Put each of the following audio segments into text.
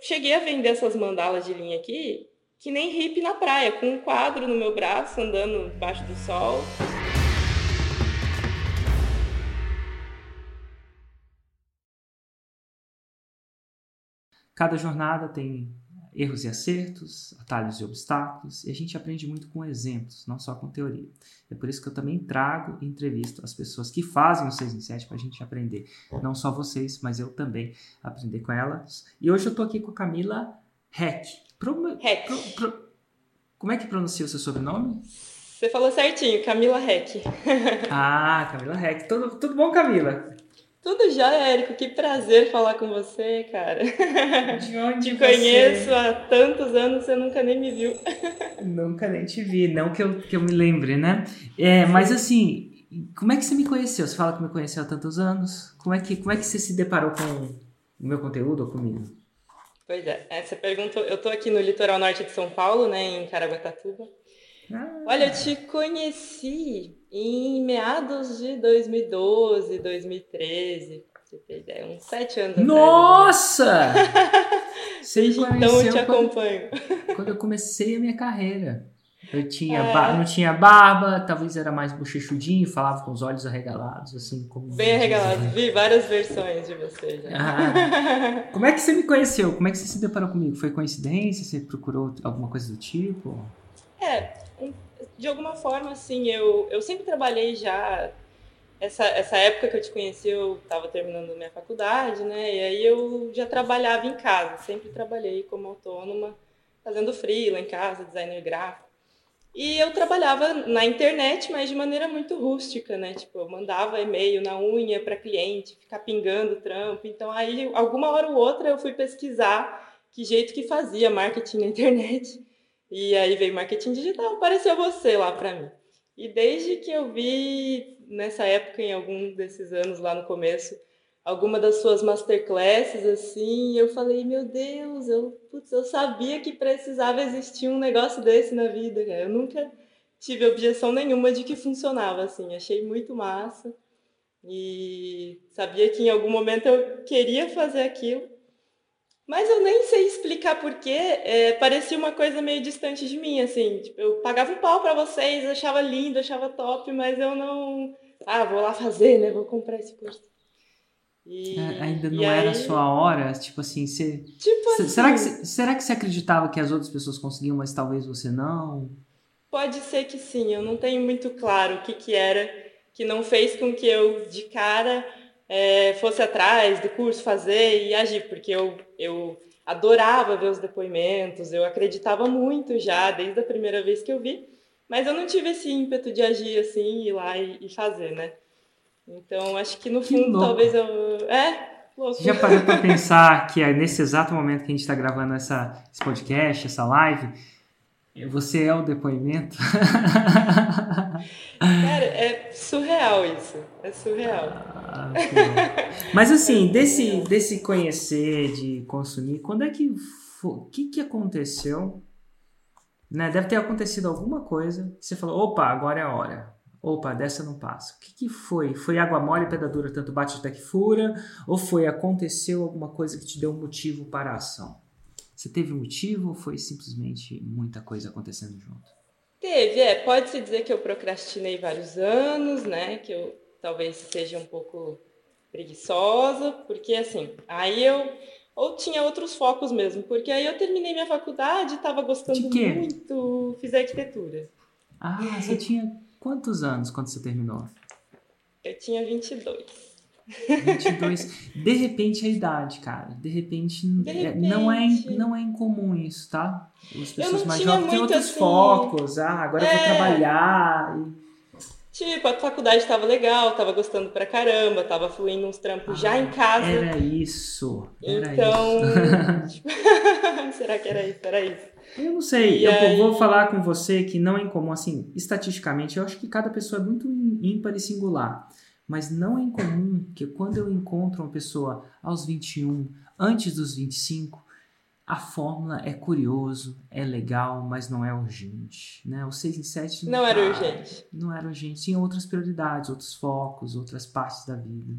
cheguei a vender essas mandalas de linha aqui, que nem hippie na praia, com um quadro no meu braço, andando debaixo do sol. Cada jornada tem erros e acertos, atalhos e obstáculos, e a gente aprende muito com exemplos, não só com teoria. É por isso que eu também trago e entrevisto as pessoas que fazem o 6 em 7 para a gente aprender. Não só vocês, mas eu também aprender com elas. E hoje eu estou aqui com a Camila Heck. Pro, Heck. Pro, pro, como é que pronuncia o seu sobrenome? Você falou certinho, Camila Heck. ah, Camila Heck. Tudo, tudo bom, Camila? Tudo já, Érico. Que prazer falar com você, cara. De onde Te você... conheço há tantos anos, você nunca nem me viu. Nunca nem te vi, não que eu, que eu me lembre, né? É, mas assim, como é que você me conheceu? Você fala que me conheceu há tantos anos. Como é que, como é que você se deparou com o meu conteúdo ou comigo? Pois é, essa pergunta, eu tô aqui no litoral norte de São Paulo, né, em Caraguatatuba. Ah, Olha, eu te conheci em meados de 2012, 2013, pra você ideia, uns sete anos Nossa! atrás. Me Desde então eu te acompanho. quando eu comecei a minha carreira. Eu tinha É. não tinha barba, talvez era mais bochechudinho, falava com os olhos arregalados, assim como. Bem arregalado, vi várias versões de você já. Ah, como é que você me conheceu? Como é que você se deparou comigo? Foi coincidência? Você procurou alguma coisa do tipo? É, um- de alguma forma, assim, eu, eu sempre trabalhei já. Essa, essa época que eu te conheci, eu estava terminando minha faculdade, né? E aí eu já trabalhava em casa, sempre trabalhei como autônoma, fazendo freela em casa, designer gráfico. E eu trabalhava na internet, mas de maneira muito rústica, né? Tipo, eu mandava e-mail na unha para cliente, ficar pingando trampo. Então, aí, alguma hora ou outra, eu fui pesquisar que jeito que fazia marketing na internet. E aí veio marketing digital, apareceu você lá para mim. E desde que eu vi nessa época, em algum desses anos lá no começo, alguma das suas masterclasses assim, eu falei, meu Deus, eu, putz, eu sabia que precisava existir um negócio desse na vida, cara. Eu nunca tive objeção nenhuma de que funcionava assim, achei muito massa. E sabia que em algum momento eu queria fazer aquilo. Mas eu nem sei explicar porquê, é, parecia uma coisa meio distante de mim, assim. Tipo, eu pagava um pau pra vocês, achava lindo, achava top, mas eu não. Ah, vou lá fazer, né? Vou comprar esse curso. E, ainda não era a aí, sua hora? Tipo assim, você. Tipo assim, Será que, você- será que você acreditava que as outras pessoas conseguiam, mas talvez você não? pode ser que sim, eu não tenho muito claro o que, que era que não fez com que eu, de cara, é, fosse atrás do curso, fazer e agir, porque eu, eu adorava ver os depoimentos, eu acreditava muito já, desde a primeira vez que eu vi, mas eu não tive esse ímpeto de agir assim, ir lá e, e fazer, né? Então, acho que no Que fundo, louco. talvez eu. É, louco. Já parou pra pensar que é nesse exato momento que a gente tá gravando essa, esse podcast, essa live, você é o depoimento? Cara, é surreal isso. É surreal. Ah. Mas assim, desse, desse conhecer, de consumir, quando é que foi, o que que aconteceu? Né? Deve ter acontecido alguma coisa que você falou, opa, agora é a hora. Opa, dessa não passa. O que, que foi? Foi água mole e pedra dura, tanto bate até que fura? Ou foi, aconteceu alguma coisa que te deu um motivo para a ação? Você teve um motivo ou foi simplesmente muita coisa acontecendo junto? Teve, é. Pode-se dizer que eu procrastinei vários anos, né? Que eu talvez seja um pouco preguiçosa, porque assim, aí eu. Ou tinha outros focos mesmo, porque aí eu terminei minha faculdade, estava gostando De quê? muito, fiz arquitetura. Ah, você tinha quantos anos quando você terminou? Eu tinha 22. 22. De repente é a idade, cara. De repente, De é- não, é, repente. não é incomum isso, tá? As pessoas mais jovens têm outros assim, focos. Ah, agora eu vou É. trabalhar. Tipo, a faculdade estava legal, estava gostando pra caramba, estava fluindo uns trampos já em casa. Ah, Era isso. Era Então, isso. tipo, será que era isso? Era isso. Eu não sei, E eu aí- vou falar com você que não é incomum, assim, estatisticamente, eu acho que cada pessoa é muito ímpar e singular. Mas não é incomum que quando eu encontro uma pessoa aos 21, antes dos 25, a fórmula é curioso, é legal, mas não é urgente. Né? O 6 em 7 Não era tá- urgente. Não era urgente, tinha outras prioridades, outros focos, outras partes da vida.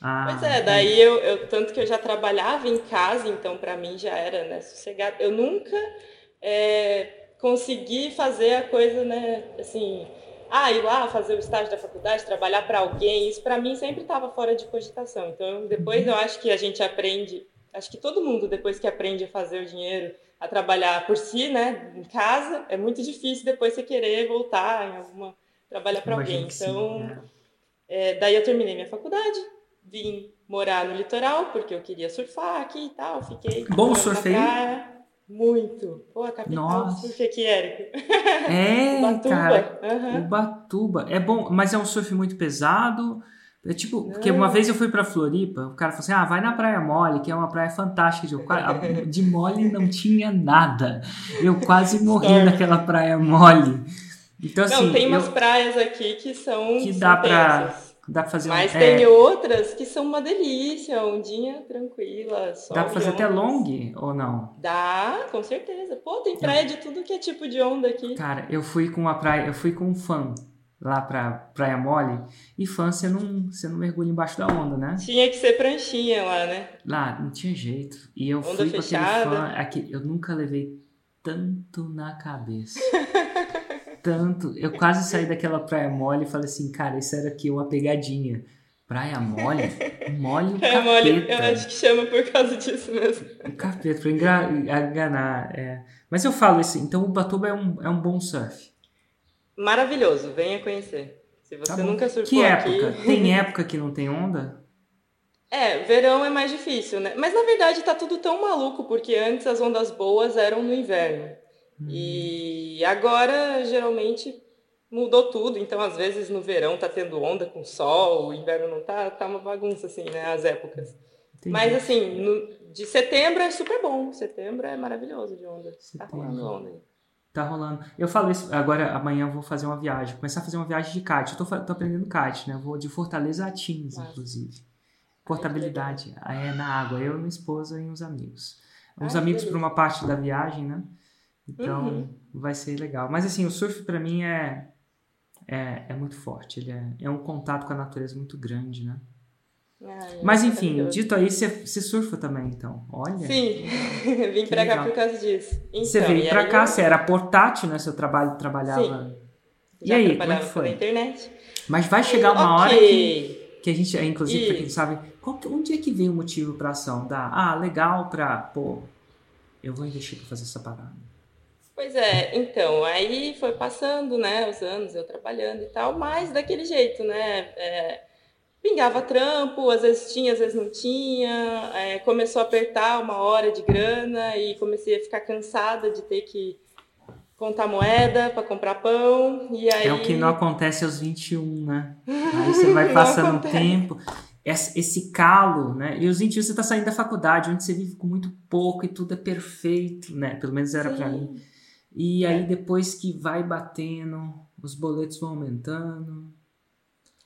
Ah, Pois é, daí eu, eu- tanto que eu já trabalhava em casa, então para mim já era, né, sossegado. Eu nunca é, consegui fazer a coisa, né, assim, ah, ir lá fazer o estágio da faculdade, trabalhar para alguém, isso para mim sempre estava fora de cogitação. Então depois eu acho que a gente aprende, acho que todo mundo depois que aprende a fazer o dinheiro, a trabalhar por si, né, em casa, é muito difícil depois você querer voltar em alguma trabalhar para alguém. que sim, Então né? é, daí eu terminei minha faculdade, vim morar no litoral, porque eu queria surfar aqui e tal. Fiquei. Bom morando Muito. Pô, a capital do Nossa. surf aqui, Érico. É, Ubatuba. cara. Aham. Ubatuba. É bom, mas é um surf muito pesado. É tipo, porque uma Não. vez eu fui pra Floripa, o cara falou assim: ah, vai na Praia Mole, que é uma praia fantástica. De, de mole não tinha nada. Eu quase morri Sorte. naquela praia mole. Então, assim, Não, tem umas eu- praias aqui que são. Que dá pra- tensas. Dá pra fazer um- Mas é, tem outras que são uma delícia, ondinha tranquila. Dá pra fazer e até ondas. long ou não? Dá, com certeza. Pô, tem praia de tudo que é tipo de onda aqui. Cara, eu fui com uma praia, eu fui com um fã lá pra Praia Mole, e fã você não, você não mergulha embaixo da onda, né? Tinha que ser pranchinha lá, né? Lá, não tinha jeito. E eu Onda fui com aquele fechada. fã, aqui, eu nunca levei tanto na cabeça. tanto. Eu quase saí daquela praia mole e falei assim, cara, isso era aqui uma pegadinha. Praia mole? Mole o mole, capeta. eu acho que chama por causa disso mesmo. O capeta, pra enganar. é. Mas eu falo assim, então o Batuba é um, é um bom surf. Maravilhoso, venha conhecer. Se você Tá nunca surfou Que época? aqui. Tem época que não tem onda? É, verão é mais difícil, né? Mas na verdade tá tudo tão maluco, porque antes as ondas boas eram no inverno. Hum. E agora geralmente mudou tudo, então às vezes no verão tá tendo onda com sol, o inverno não tá, tá uma bagunça assim, né, as épocas. Entendi. Mas assim, no- de setembro é super bom, setembro é maravilhoso de onda. Tá Setembro. rolando onda aí. Tá rolando. Eu falo isso, agora amanhã eu vou fazer uma viagem, começar a fazer uma viagem de kite. Eu tô, tô aprendendo kite, né? Eu vou de Fortaleza a Tins, Massa. inclusive. Portabilidade. É na água, eu, minha esposa e uns amigos. Uns Ai, amigos para uma parte da viagem, né? Então Uhum. vai ser legal. Mas assim, o surf para mim é, é é muito forte. Ele é, é um contato com a natureza muito grande, né? Ai, é Mas enfim, dito aí, você surfa também, então. Olha. Sim, vim pra cá legal. por causa disso. Então, Você veio e pra cá, eu você era portátil, né? Seu trabalho trabalhava. E já aí, como é que foi? internet. Mas vai chegar uma hora que, que a gente, inclusive, pra quem E- não sabe, qual que- onde é que vem o motivo pra ação? Da, ah, legal pra, pô, eu vou investir pra fazer essa parada. Pois é, então, aí foi passando, né, os anos, eu trabalhando e tal, mas daquele jeito, né, é, pingava trampo, às vezes tinha, às vezes não tinha, é, começou a apertar uma hora de grana e comecei a ficar cansada de ter que contar moeda para comprar pão, e aí... É o que não acontece aos 21, né? Aí você vai passando o tempo, esse, calo, né? E os 21 você tá saindo da faculdade, onde você vive com muito pouco e tudo é perfeito, né? Pelo menos era pra mim. E É. aí depois que vai batendo, os boletos vão aumentando,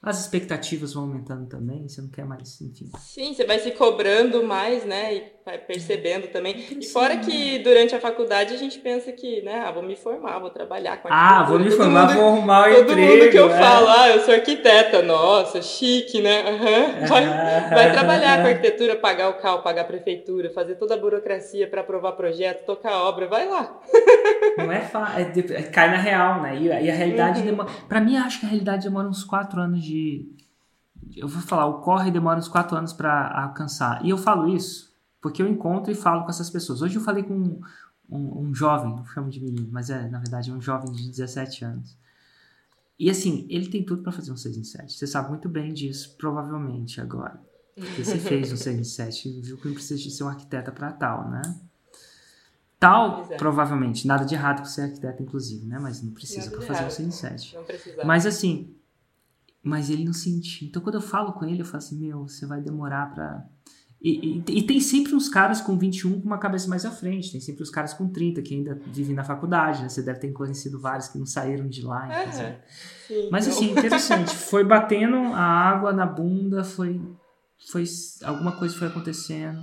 as expectativas vão aumentando também, você não quer mais, enfim. Sim, você vai se cobrando mais, né? E vai percebendo também. E fora que durante a faculdade a gente pensa que, né, ah, vou me formar, vou trabalhar com Ah, arquitetura. vou me Todo formar, mundo- vou arrumar o Todo emprego. mundo que eu é. falo, ah, eu sou arquiteta, nossa, chique, né? Aham. Vai, vai trabalhar com arquitetura, pagar o CAL, pagar a prefeitura, fazer toda a burocracia para aprovar projeto, tocar obra, vai lá. Não é fácil, é é- cai na real, né? E, e a realidade Uhum. demora. Pra mim, acho que a realidade demora uns quatro anos de. Eu vou falar, o corre demora uns quatro anos pra alcançar. E eu falo isso porque eu encontro e falo com essas pessoas. Hoje eu falei com um, um, um jovem, não chamo de menino, mas é, na verdade, um jovem de 17 anos. E assim, ele tem tudo pra fazer um 6 em 7. Você sabe muito bem disso, provavelmente, agora. Porque você fez um 6 em 7 e viu que não precisa de ser um arquiteta pra tal, né? Tal, é. provavelmente. Nada de errado com ser arquiteto, inclusive, né? Mas não precisa de fazer um errado. 6 em 7. Não precisava. Mas assim, mas ele não sentiu. Então quando eu falo com ele, eu falo assim, meu, você vai demorar pra. E, e- e tem sempre uns caras com 21 com uma cabeça mais à frente, tem sempre os caras com 30 que ainda vivem na faculdade, né? Você deve ter conhecido vários que não saíram de lá. Sim, Mas assim, interessante. Foi batendo a água na bunda, foi. foi alguma coisa foi acontecendo.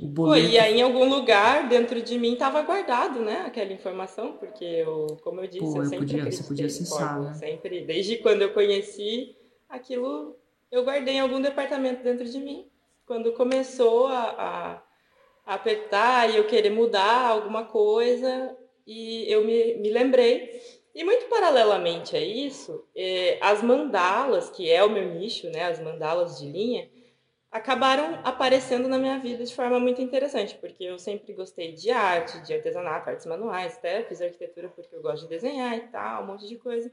O Pô, boleto. e aí em algum lugar dentro de mim estava guardado, né, aquela informação, porque eu, como eu disse, Pô, eu eu sempre podia- você podia acessar, né? sempre, desde quando eu conheci, aquilo eu guardei em algum departamento dentro de mim. Quando começou a, a, apertar e eu querer mudar alguma coisa, e eu me, me lembrei. E muito paralelamente a isso, eh, as mandalas, que é o meu nicho, né, as mandalas de linha, acabaram aparecendo na minha vida de forma muito interessante, porque eu sempre gostei de arte, de artesanato, artes manuais, até fiz arquitetura porque eu gosto de desenhar e tal, um monte de coisa.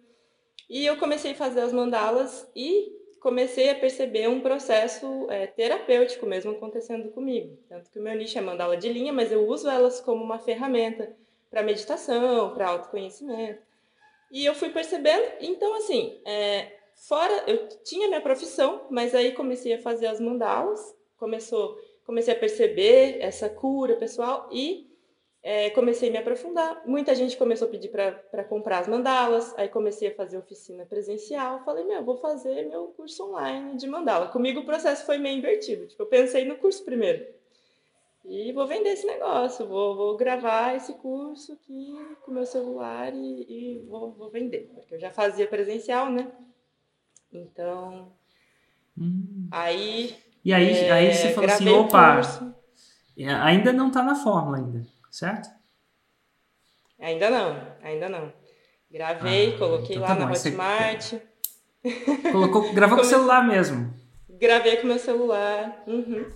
E eu comecei a fazer as mandalas e comecei a perceber um processo é, terapêutico mesmo acontecendo comigo. Tanto que o meu nicho é mandala de linha, mas eu uso elas como uma ferramenta para meditação, para autoconhecimento. E eu fui percebendo, então assim, é, Fora, eu tinha minha profissão, mas aí comecei a fazer as mandalas, começou, comecei a perceber essa cura pessoal e é, comecei a me aprofundar. Muita gente começou a pedir para comprar as mandalas, aí comecei a fazer oficina presencial. Falei, meu, vou fazer meu curso online de mandala. Comigo o processo foi meio invertido. Tipo, eu pensei no curso primeiro. E vou vender esse negócio, vou, vou gravar esse curso aqui com meu celular e, e vou, vou vender. Porque eu já fazia presencial, né? Então, hum. aí. E aí, é, aí você falou assim: opa, é, ainda não está na fórmula, ainda, certo? Ainda não, ainda não. Gravei, ah, coloquei então tá lá bom, na Hotmart. Colocou, gravou com o celular mesmo? Gravei com meu celular. Uhum.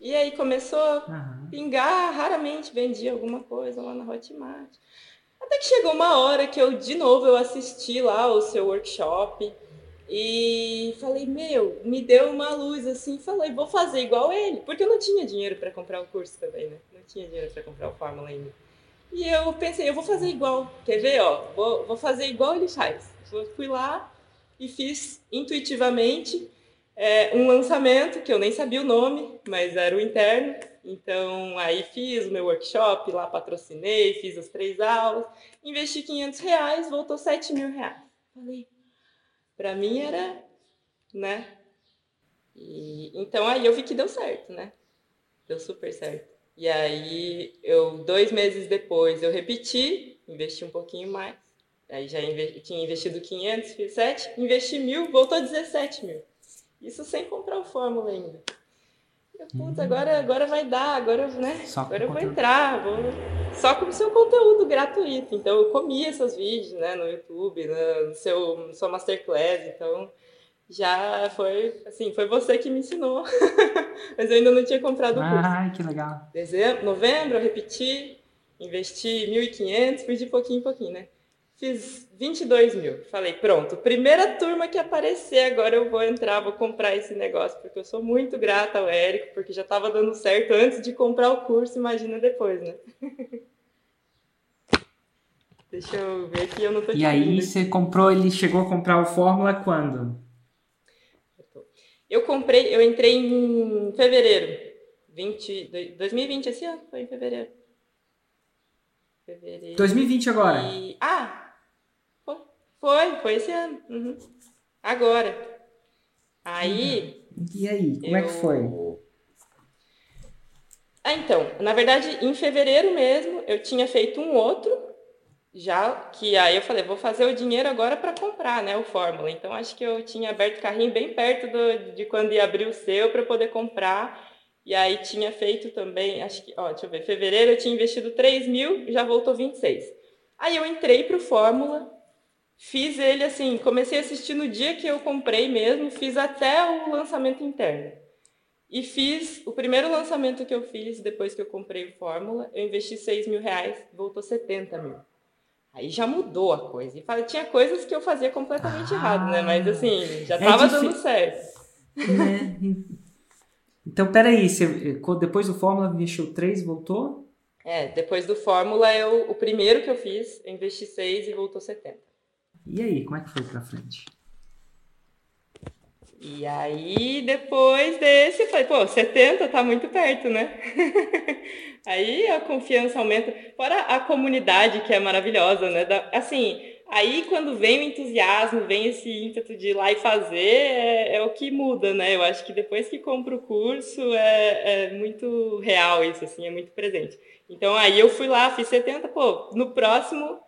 E aí começou a pingar, raramente vendia alguma coisa lá na Hotmart. Até que chegou uma hora que eu, de novo, eu assisti lá o seu workshop. E falei, meu, me deu uma luz assim, falei, vou fazer igual ele, porque eu não tinha dinheiro para comprar o curso também, né? Não tinha dinheiro para comprar o Fórmula ainda. E eu pensei, eu vou fazer igual, quer ver, ó, vou, vou fazer igual ele faz. Fui lá e fiz intuitivamente é, um lançamento que eu nem sabia o nome, mas era o interno. Então aí fiz o meu workshop lá, patrocinei, fiz as três aulas, investi 500 reais, voltou 7 mil reais. Falei, para mim era, né? E, então aí eu vi que deu certo, né? Deu super certo. E aí eu dois meses depois eu repeti, investi um pouquinho mais. Aí já tinha investido 500, fiz 7, investi mil, voltou 17 mil. Isso sem comprar o Fórmula ainda. Hum. agora, agora vai dar, agora, né? Agora eu vou entrar, vou só com o seu conteúdo gratuito. Então, eu comi esses vídeos, né, no YouTube, né, no seu, no seu Masterclass. Então, já foi, assim, foi você que me ensinou. Mas eu ainda não tinha comprado o curso. Ai, que legal. Dezembro, novembro, eu repeti, investi 1.500, fui de pouquinho em pouquinho, né? Fiz 22 mil. Falei, pronto, primeira turma que aparecer, agora eu vou entrar, vou comprar esse negócio, porque eu sou muito grata ao Érico, porque já estava dando certo antes de comprar o curso, imagina depois, né? Deixa eu ver aqui, eu não tô E aí você comprou, ele chegou a comprar o Fórmula quando? Eu comprei, eu entrei em fevereiro. 20, 2020, esse ano, foi em fevereiro. Fevereiro. 2020 agora? E... Ah, foi, foi esse ano. Uhum. Agora. Aí. E aí, como eu... é que foi? Ah, então, na verdade, em fevereiro mesmo, eu tinha feito um outro, já que aí eu falei, vou fazer o dinheiro agora para comprar, né, o Fórmula. Então, acho que eu tinha aberto o carrinho bem perto do, de quando ia abrir o seu para poder comprar. E aí tinha feito também, acho que, ó, deixa eu ver, fevereiro eu tinha investido 3 mil, já voltou 26. Aí eu entrei para o Fórmula, Fiz ele assim, comecei a assistir no dia que eu comprei mesmo, fiz até o lançamento interno. E fiz o primeiro lançamento que eu fiz depois que eu comprei o Fórmula, eu investi 6 mil reais, voltou 70 mil. Aí já mudou a coisa. E tinha coisas que eu fazia completamente ah, errado, né? Mas assim, já estava é dando certo. É. Então, peraí, você, depois do Fórmula investiu 3 e voltou? É, depois do Fórmula, eu, o primeiro que eu fiz, eu investi 6 e voltou 70. E aí, como é que foi pra frente? E aí, depois desse, falei, pô, 70 tá muito perto, né? aí a confiança aumenta. Fora a comunidade, que é maravilhosa, né? Da, assim, aí quando vem o entusiasmo, vem esse ímpeto de ir lá e fazer, é, é o que muda, né? Eu acho que depois que compra o curso, é, é muito real isso, assim, é muito presente. Então aí eu fui lá, fiz 70, pô, no próximo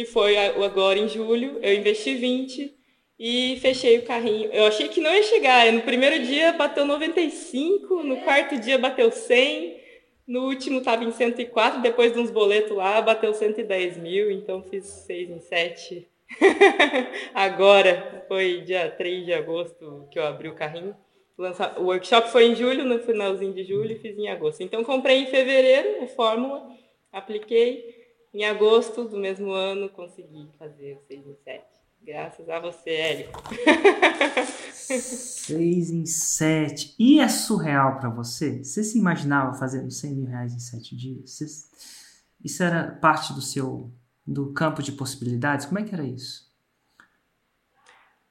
que foi agora em julho, eu investi 20 e fechei o carrinho. Eu achei que não ia chegar. No primeiro dia bateu 95, no quarto dia bateu 100, no último estava em 104, depois de uns boletos lá bateu 110 mil, então fiz 6 em 7. Agora, foi dia 3 de agosto que eu abri o carrinho. O workshop foi em julho, no finalzinho de julho, fiz em agosto. Então comprei em fevereiro o Fórmula, apliquei. Em agosto do mesmo ano consegui fazer o 6 em 7. Graças a você, Érico. Seis em sete. E é surreal para você? Você se imaginava fazendo 100 mil reais em sete dias? Você... Isso era parte do seu do campo de possibilidades? Como é que era isso?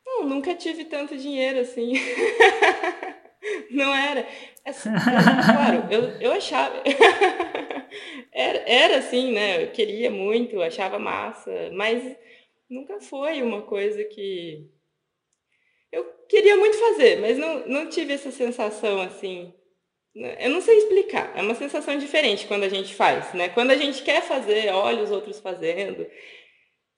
Não, nunca tive tanto dinheiro assim. Não era. É, claro, eu, eu achava. era, era assim, né? Eu queria muito, achava massa, mas nunca foi uma coisa que eu queria muito fazer, mas não, não tive essa sensação assim. Né, eu não sei explicar, é uma sensação diferente quando a gente faz, né? Quando a gente quer fazer, olha os outros fazendo,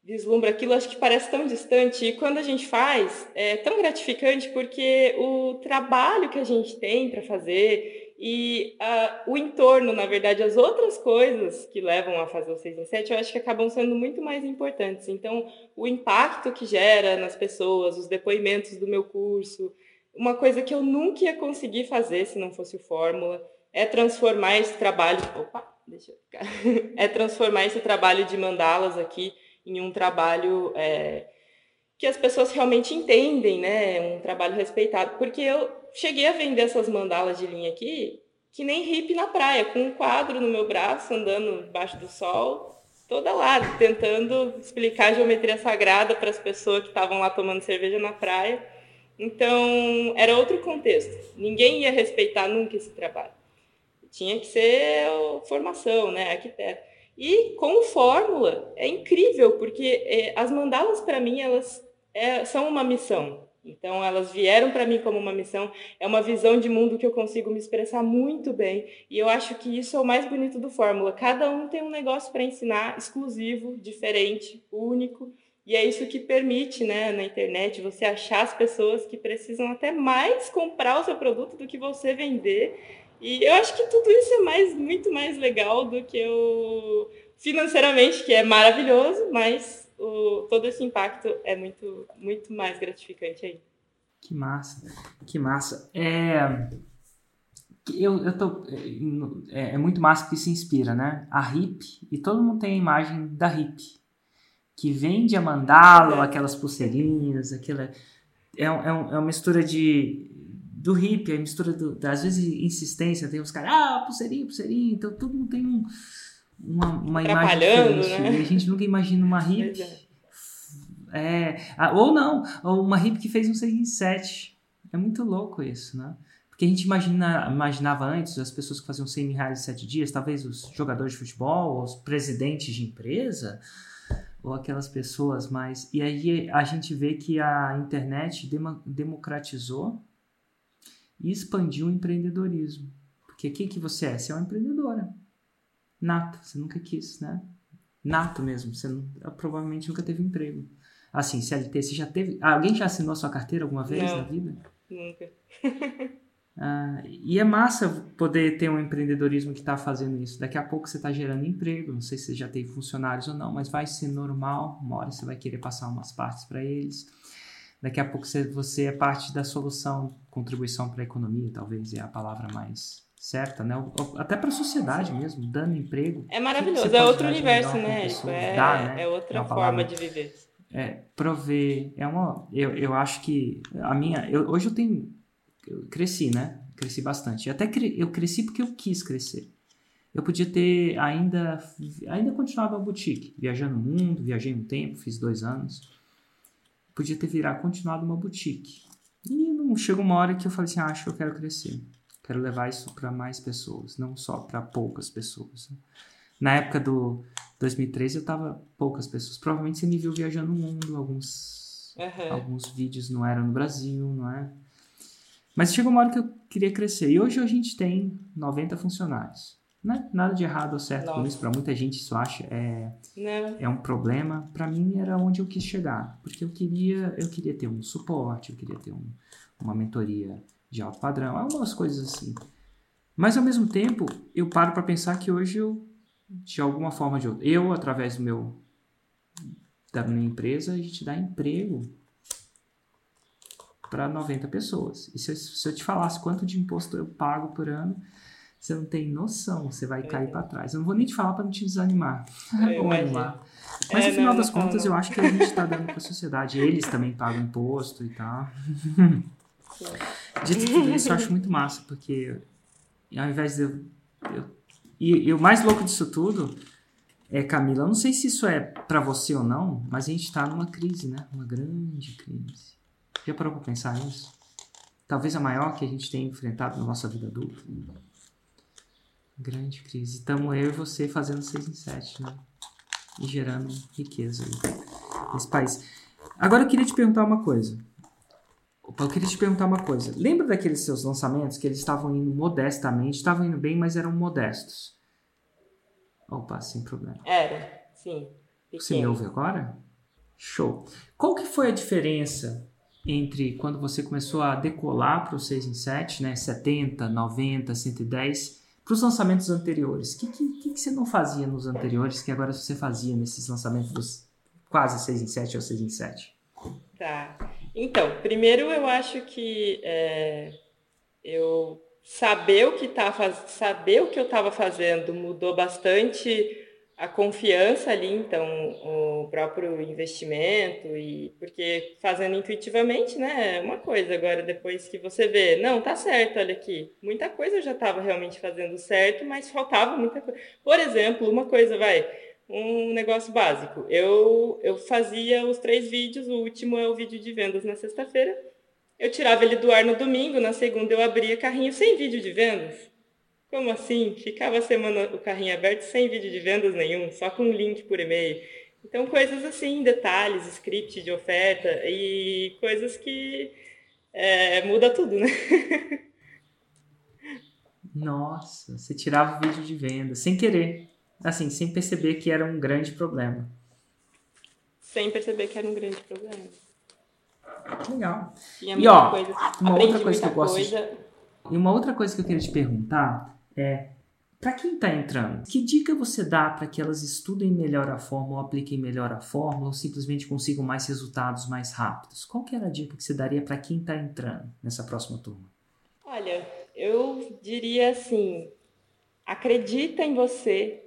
vislumbra aquilo, acho que parece tão distante. E quando a gente faz, é tão gratificante porque o trabalho que a gente tem para fazer e uh, o entorno, na verdade, as outras coisas que levam a fazer o 6 em 7, eu acho que acabam sendo muito mais importantes. Então, o impacto que gera nas pessoas, os depoimentos do meu curso, uma coisa que eu nunca ia conseguir fazer se não fosse o Fórmula, é transformar esse trabalho. Opa, deixa eu ficar. é transformar esse trabalho de mandalas aqui em um trabalho. É, que as pessoas realmente entendem, né? Um trabalho respeitado. Porque eu cheguei a vender essas mandalas de linha aqui, que nem hippie na praia, com um quadro no meu braço, andando debaixo do sol, toda lá, tentando explicar geometria sagrada para as pessoas que estavam lá tomando cerveja na praia. Então, era outro contexto. Ninguém ia respeitar nunca esse trabalho. Tinha que ser formação, né, arquiteto. E com fórmula, é incrível, porque é, as mandalas, para mim, elas é, são uma missão. Então, elas vieram para mim como uma missão. É uma visão de mundo que eu consigo me expressar muito bem. E eu acho que isso é o mais bonito do Fórmula. Cada um tem um negócio para ensinar exclusivo, diferente, único. E é isso que permite, né, na internet, você achar as pessoas que precisam até mais comprar o seu produto do que você vender. E eu acho que tudo isso é mais, muito mais legal do que o financeiramente, que é maravilhoso, mas o, todo esse impacto é muito, muito mais gratificante aí. Que massa, que massa. É, eu, eu tô, é, é muito massa que se inspira, né? A hip, e todo mundo tem a imagem da hip, que vende a mandala, ou aquelas pulseirinhas, aquela... É, é, é uma mistura de do hip, a mistura do, às vezes insistência, tem os caras, ah, pulseirinha, pulseirinha, então todo mundo tem um uma, uma imagem diferente. Né? E a gente nunca imagina uma hip. É. é. ou não, ou uma hip que fez um 6 em 7. É muito louco isso, né? Porque a gente imagina, imaginava antes as pessoas que faziam 100 mil reais em 7 dias, talvez os jogadores de futebol, os presidentes de empresa, ou aquelas pessoas mais. E aí a gente vê que a internet democratizou e expandiu o empreendedorismo. Porque quem que você é? Você é uma empreendedora nato, você nunca quis, né? Nato mesmo, você não, provavelmente nunca teve emprego. Assim, CLT, você já teve. Alguém já assinou a sua carteira alguma vez não, na vida? Nunca. ah, e é massa poder ter um empreendedorismo que está fazendo isso. Daqui a pouco você está gerando emprego, não sei se você já tem funcionários ou não, mas vai ser normal. Uma hora você vai querer passar umas partes para eles. Daqui a pouco você, você é parte da solução, contribuição para a economia, talvez é a palavra mais certa, né? Até para a sociedade mesmo, dando emprego. É maravilhoso, é outro universo, né, É, dá, né? é outra é forma de viver. É, prover, é uma, eu, eu acho que a minha, eu, hoje eu tenho, eu cresci, né? Cresci bastante. Até cre, eu cresci porque eu quis crescer. Eu podia ter ainda, ainda continuado a boutique, viajando o mundo, viajei um tempo, fiz dois anos. Podia ter virado, continuado uma boutique. E não chegou uma hora que eu falei assim, ah, acho que eu quero crescer. Quero levar isso para mais pessoas, não só para poucas pessoas. Na época do 2013 eu tava poucas pessoas. Provavelmente você me viu viajando o mundo, alguns uhum. alguns vídeos não eram no Brasil, não é? Mas chegou uma hora que eu queria crescer. E hoje a gente tem 90 funcionários. Né? Nada de errado ou certo Nossa. com isso. Para muita gente isso acha é, é um problema. Para mim era onde eu quis chegar, porque eu queria eu queria ter um suporte, eu queria ter um, uma mentoria de alto padrão, algumas coisas assim. Mas ao mesmo tempo eu paro para pensar que hoje eu de alguma forma de outra, eu através do meu da minha empresa a gente dá emprego para 90 pessoas. E se eu, se eu te falasse quanto de imposto eu pago por ano, você não tem noção, você vai cair para trás. Eu não vou nem te falar para não te desanimar. Ou animar. Mas é, no final não, das não, contas, não. eu acho que a gente está dando para a sociedade. Eles também pagam imposto e tal. Dito tudo isso, eu acho muito massa, porque ao invés de eu. eu e, e, o mais louco disso tudo é, Camila, eu não sei se isso é para você ou não, mas a gente está numa crise, né? Uma grande crise. Já parou para pensar nisso? Talvez a maior que a gente tenha enfrentado na nossa vida adulta. Grande crise. Estamos eu e você fazendo 6 em 7, né? E gerando riqueza nesse país. Agora eu queria te perguntar uma coisa. Opa, eu queria te perguntar uma coisa. Lembra daqueles seus lançamentos que eles estavam indo modestamente, estavam indo bem, mas eram modestos? Opa, sem problema. Era, sim. Pequeno. Você me ouve agora? Show. Qual que foi a diferença entre quando você começou a decolar para o 6 em 7, né, 70, 90, 110, para os lançamentos anteriores? O que, que, que, você não fazia nos anteriores que agora você fazia nesses lançamentos dos quase 6 em 7 ou 6 em 7? Tá. Então, primeiro eu acho que é, eu saber o que tá saber o que eu estava fazendo mudou bastante a confiança ali, então o próprio investimento e porque fazendo intuitivamente, né, é uma coisa. Agora depois que você vê, não, tá certo, olha aqui, muita coisa eu já estava realmente fazendo certo, mas faltava muita coisa. Por exemplo, uma coisa vai, um negócio básico. Eu eu fazia os três vídeos, o último é o vídeo de vendas na sexta-feira. Eu tirava ele do ar no domingo, na segunda eu abria carrinho sem vídeo de vendas. Como assim? Ficava a semana o carrinho aberto sem vídeo de vendas nenhum, só com um link por e-mail. Então, coisas assim, detalhes, script de oferta e coisas que é, muda tudo, né? Nossa, você tirava o vídeo de venda sem querer, assim, sem perceber que era um grande problema. Sem perceber que era um grande problema. Legal. E, e ó, coisa, uma outra coisa que eu gosto. Coisa... De... E uma outra coisa que eu queria te perguntar é para quem está entrando, que dica você dá para que elas estudem melhor a fórmula, apliquem melhor a fórmula, ou simplesmente consigam mais resultados mais rápidos? Qual que era a dica que você daria para quem está entrando nessa próxima turma? Olha, eu diria assim: acredita em você,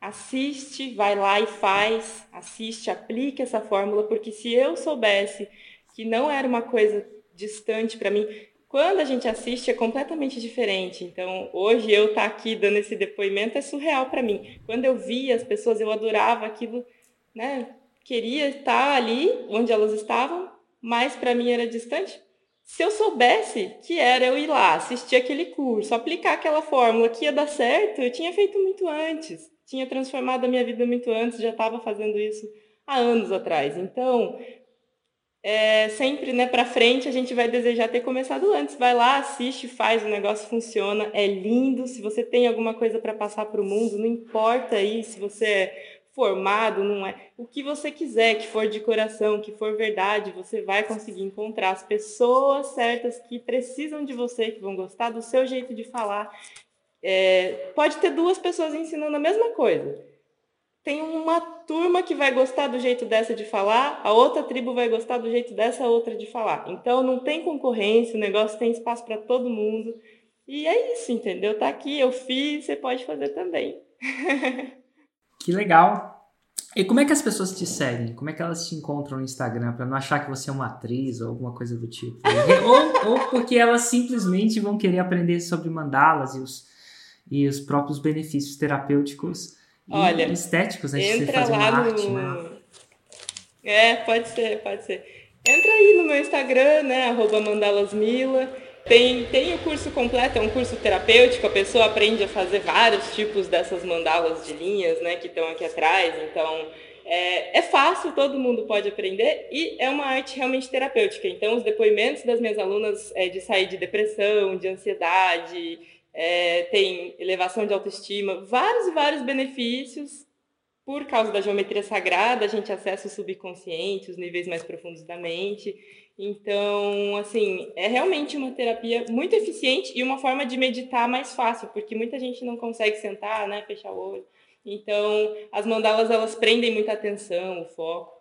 assiste, vai lá e faz, assiste, aplique essa fórmula, porque se eu soubesse que não era uma coisa distante para mim, quando a gente assiste é completamente diferente. Então, hoje eu estar tá aqui dando esse depoimento é surreal para mim. Quando eu via as pessoas, eu adorava aquilo, né? Queria estar ali onde elas estavam, mas para mim era distante. Se eu soubesse que era eu ir lá, assistir aquele curso, aplicar aquela fórmula que ia dar certo, eu tinha feito muito antes. Tinha transformado a minha vida muito antes, já estava fazendo isso há anos atrás. Então, é, sempre né, para frente a gente vai desejar ter começado antes. Vai lá, assiste, faz, o negócio funciona, é lindo. Se você tem alguma coisa para passar para o mundo, não importa aí se você é formado, não é. O que você quiser, que for de coração, que for verdade, você vai conseguir encontrar as pessoas certas que precisam de você, que vão gostar do seu jeito de falar. É, pode ter duas pessoas ensinando a mesma coisa tem uma turma que vai gostar do jeito dessa de falar, a outra tribo vai gostar do jeito dessa outra de falar. Então não tem concorrência, o negócio tem espaço para todo mundo. E é isso, entendeu? Tá aqui, eu fiz, você pode fazer também. que legal. E como é que as pessoas te seguem? Como é que elas te encontram no Instagram para não achar que você é uma atriz ou alguma coisa do tipo? ou, ou porque elas simplesmente vão querer aprender sobre mandalas e os, e os próprios benefícios terapêuticos Olha, estéticos, né? Entra lá no. Arte, né? É, pode ser, pode ser. Entra aí no meu Instagram, né? Arroba mandalasmila. Tem, tem o curso completo, é um curso terapêutico, a pessoa aprende a fazer vários tipos dessas mandalas de linhas, né, que estão aqui atrás. Então, é, é, fácil, todo mundo pode aprender e é uma arte realmente terapêutica. Então, os depoimentos das minhas alunas é de sair de depressão, de ansiedade, é, tem elevação de autoestima, vários e vários benefícios. Por causa da geometria sagrada, a gente acessa o subconsciente, os níveis mais profundos da mente. Então, assim, é realmente uma terapia muito eficiente e uma forma de meditar mais fácil, porque muita gente não consegue sentar, né, fechar o olho. Então, as mandalas elas prendem muita atenção, o foco.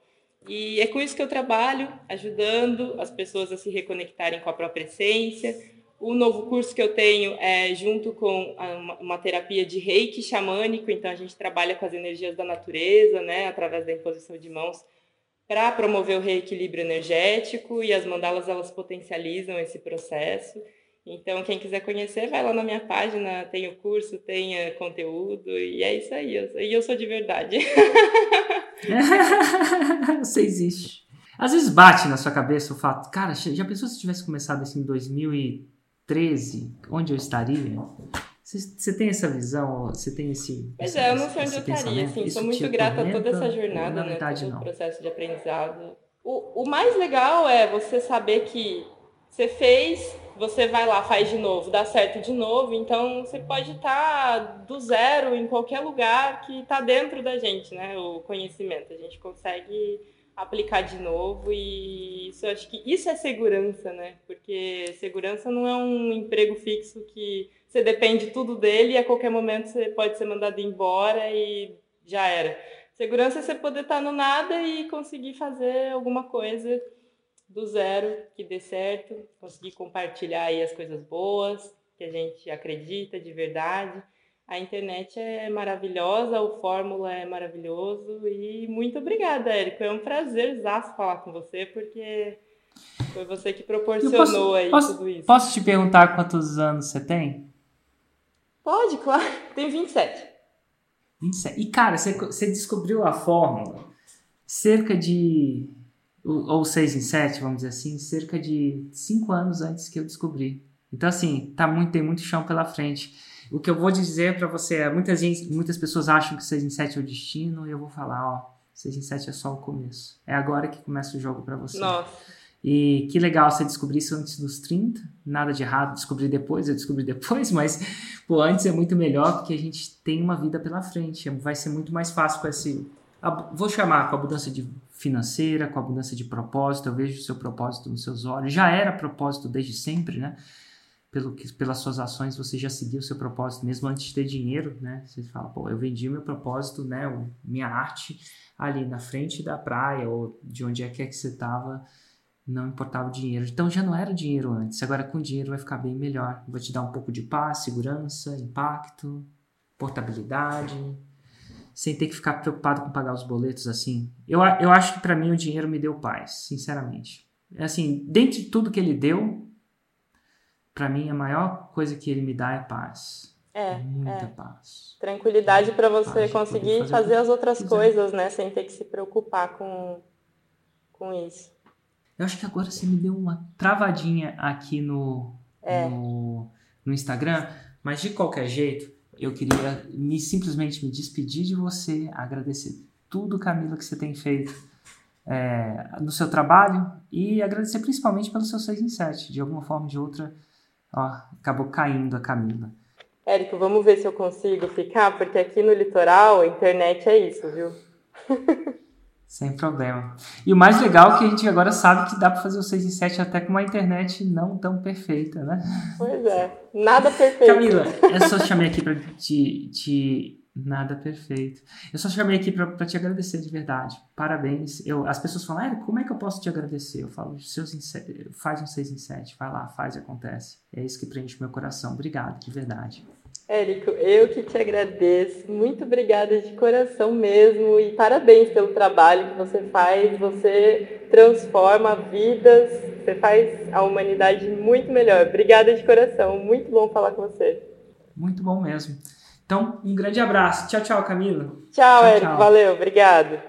E é com isso que eu trabalho, ajudando as pessoas a se reconectarem com a própria essência. O novo curso que eu tenho é junto com uma, terapia de reiki xamânico, então a gente trabalha com as energias da natureza, né, através da imposição de mãos para promover o reequilíbrio energético e as mandalas elas potencializam esse processo. Então, quem quiser conhecer, vai lá na minha página, tem o curso, tem eh, conteúdo, e é isso aí. E eu sou de verdade. Você existe. Às vezes bate na sua cabeça o fato, cara, já pensou se tivesse começado assim em 2013, onde eu estaria? Você tem essa visão? Você tem esse. Pois é, eu não sei onde eu estaria. Assim, sou muito grata a toda essa jornada, né? Todo o processo de aprendizado. O, o mais legal é você saber que você fez, você vai lá, faz de novo, dá certo de novo. Então você pode estar do zero em qualquer lugar que está dentro da gente, né? O conhecimento. A gente consegue aplicar de novo e isso acho que isso é segurança, né? Porque segurança não é um emprego fixo que você depende tudo dele e a qualquer momento você pode ser mandado embora e já era. Segurança é você poder estar no nada e conseguir fazer alguma coisa do zero que dê certo, conseguir compartilhar aí as coisas boas que a gente acredita de verdade. A internet é maravilhosa, o Fórmula é maravilhoso e muito obrigada, Érico. É um prazer falar com você porque foi você que proporcionou posso, aí posso, tudo isso. Posso te perguntar quantos anos você tem? Pode, claro. Tenho 27. 27. E, cara, você, você descobriu a fórmula cerca de. Ou 6 em 7, vamos dizer assim, cerca de 5 anos antes que eu descobri. Então, assim, tá muito, tem muito chão pela frente. O que eu vou dizer para você é: muitas, muitas pessoas acham que 6 em 7 é o destino, e eu vou falar, ó, 6 em 7 é só o começo. É agora que começa o jogo para você. Nossa. E que legal você descobrir isso antes dos 30. Nada de errado descobrir depois, eu descobri depois, mas pô, antes é muito melhor porque a gente tem uma vida pela frente. Vai ser muito mais fácil com esse. Vou chamar com a abundância de financeira, com a abundância de propósito. Eu vejo o seu propósito nos seus olhos. Já era propósito desde sempre, né? Pelo que, pelas suas ações você já seguiu o seu propósito mesmo antes de ter dinheiro, né? Você fala, pô, eu vendi meu propósito, né? Minha arte ali na frente da praia ou de onde é que é que você estava não importava o dinheiro. Então já não era dinheiro antes, agora com dinheiro vai ficar bem melhor. Vai te dar um pouco de paz, segurança, impacto, portabilidade, sem ter que ficar preocupado com pagar os boletos assim. Eu, eu acho que para mim o dinheiro me deu paz, sinceramente. É assim, dentre tudo que ele deu, para mim a maior coisa que ele me dá é paz. É, muita é. paz. Tranquilidade para você conseguir fazer, fazer as outras coisas, né, sem ter que se preocupar com com isso. Eu acho que agora você me deu uma travadinha aqui no, é. no, no, Instagram, mas de qualquer jeito, eu queria me simplesmente me despedir de você, agradecer tudo, Camila, que você tem feito é, no seu trabalho e agradecer principalmente pelo seu 6 em 7. De alguma forma ou de outra, ó, acabou caindo a Camila. Érico, vamos ver se eu consigo ficar, porque aqui no litoral a internet é isso, viu? Sem problema. E o mais legal é que a gente agora sabe que dá para fazer o 6 e 7 até com uma internet não tão perfeita, né? Pois é, nada perfeito. Camila, eu só chamei aqui para te, te. Nada perfeito. Eu só chamei aqui para te agradecer de verdade. Parabéns. Eu, as pessoas falam, ah, como é que eu posso te agradecer? Eu falo, seus faz um 6 em 7, vai lá, faz e acontece. É isso que preenche meu coração. Obrigado, de verdade. Érico, eu que te agradeço. Muito obrigada de coração mesmo e parabéns pelo trabalho que você faz. Você transforma vidas, você faz a humanidade muito melhor. Obrigada de coração. Muito bom falar com você. Muito bom mesmo. Então, um grande abraço. Tchau, tchau, Camila. Tchau, tchau Érico. Tchau. Valeu, obrigado.